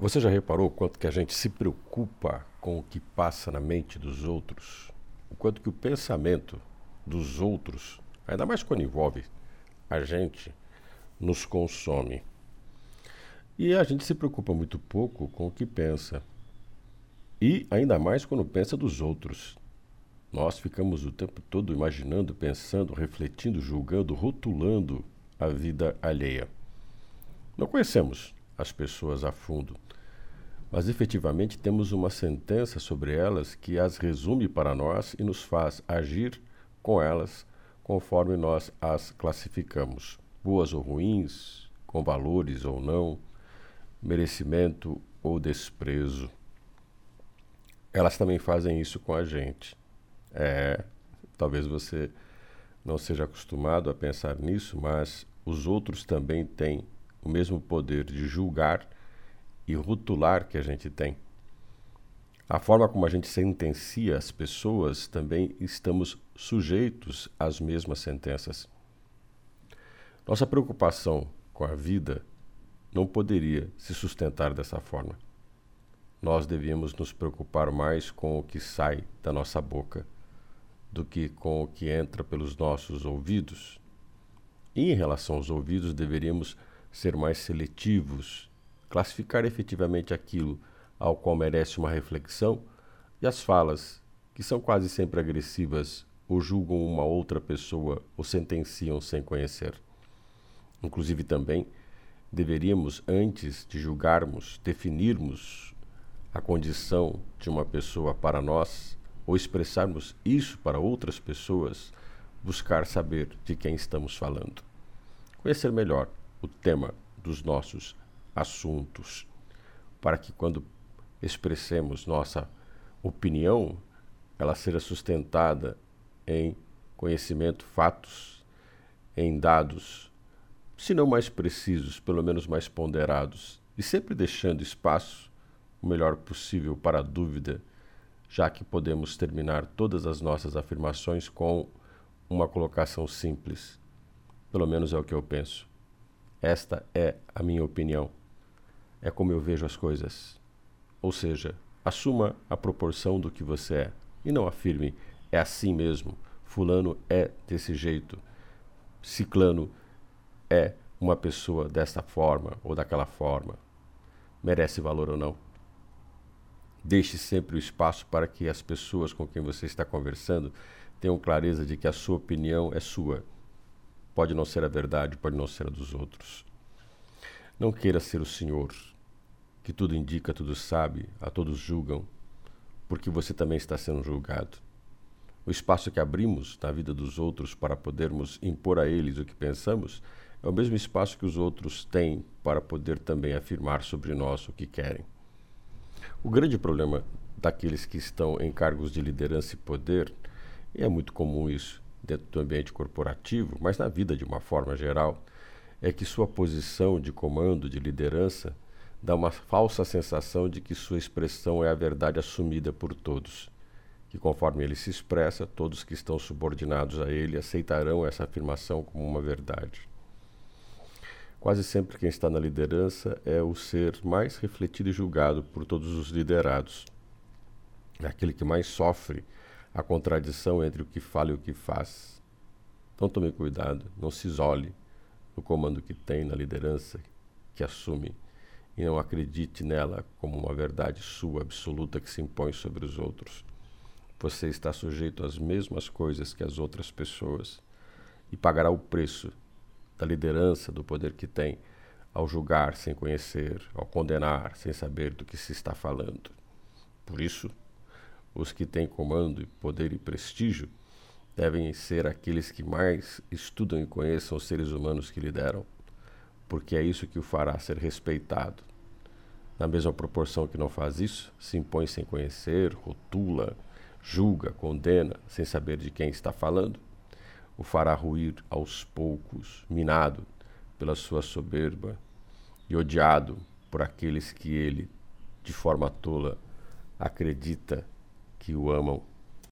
Você já reparou o quanto que a gente se preocupa com o que passa na mente dos outros? O quanto que o pensamento dos outros, ainda mais quando envolve a gente, nos consome. E a gente se preocupa muito pouco com o que pensa. E ainda mais quando pensa dos outros. Nós ficamos o tempo todo imaginando, pensando, refletindo, julgando, rotulando a vida alheia. Não conhecemos as pessoas a fundo mas efetivamente temos uma sentença sobre elas que as resume para nós e nos faz agir com elas conforme nós as classificamos, boas ou ruins, com valores ou não, merecimento ou desprezo. Elas também fazem isso com a gente. É, talvez você não seja acostumado a pensar nisso, mas os outros também têm o mesmo poder de julgar e rotular que a gente tem. A forma como a gente sentencia as pessoas também estamos sujeitos às mesmas sentenças. Nossa preocupação com a vida não poderia se sustentar dessa forma. Nós devíamos nos preocupar mais com o que sai da nossa boca do que com o que entra pelos nossos ouvidos. E em relação aos ouvidos, deveríamos ser mais seletivos classificar efetivamente aquilo ao qual merece uma reflexão e as falas, que são quase sempre agressivas ou julgam uma outra pessoa ou sentenciam sem conhecer. Inclusive também deveríamos, antes de julgarmos, definirmos a condição de uma pessoa para nós ou expressarmos isso para outras pessoas, buscar saber de quem estamos falando. Conhecer melhor o tema dos nossos assuntos, para que quando expressemos nossa opinião, ela seja sustentada em conhecimento, fatos, em dados, se não mais precisos, pelo menos mais ponderados, e sempre deixando espaço o melhor possível para a dúvida, já que podemos terminar todas as nossas afirmações com uma colocação simples. Pelo menos é o que eu penso. Esta é a minha opinião é como eu vejo as coisas. Ou seja, assuma a proporção do que você é e não afirme é assim mesmo. Fulano é desse jeito. Ciclano é uma pessoa desta forma ou daquela forma. Merece valor ou não. Deixe sempre o espaço para que as pessoas com quem você está conversando tenham clareza de que a sua opinião é sua. Pode não ser a verdade, pode não ser a dos outros. Não queira ser o Senhor, que tudo indica, tudo sabe, a todos julgam, porque você também está sendo julgado. O espaço que abrimos na vida dos outros para podermos impor a eles o que pensamos é o mesmo espaço que os outros têm para poder também afirmar sobre nós o que querem. O grande problema daqueles que estão em cargos de liderança e poder, e é muito comum isso dentro do ambiente corporativo, mas na vida de uma forma geral, é que sua posição de comando, de liderança, dá uma falsa sensação de que sua expressão é a verdade assumida por todos, que conforme ele se expressa, todos que estão subordinados a ele aceitarão essa afirmação como uma verdade. Quase sempre quem está na liderança é o ser mais refletido e julgado por todos os liderados. É aquele que mais sofre a contradição entre o que fala e o que faz. Então tome cuidado, não se isole, no comando que tem, na liderança que assume, e não acredite nela como uma verdade sua absoluta que se impõe sobre os outros. Você está sujeito às mesmas coisas que as outras pessoas e pagará o preço da liderança, do poder que tem, ao julgar sem conhecer, ao condenar sem saber do que se está falando. Por isso, os que têm comando, poder e prestígio devem ser aqueles que mais estudam e conheçam os seres humanos que lideram, porque é isso que o fará ser respeitado. Na mesma proporção que não faz isso, se impõe sem conhecer, rotula, julga, condena, sem saber de quem está falando, o fará ruir aos poucos, minado pela sua soberba e odiado por aqueles que ele, de forma tola, acredita que o amam.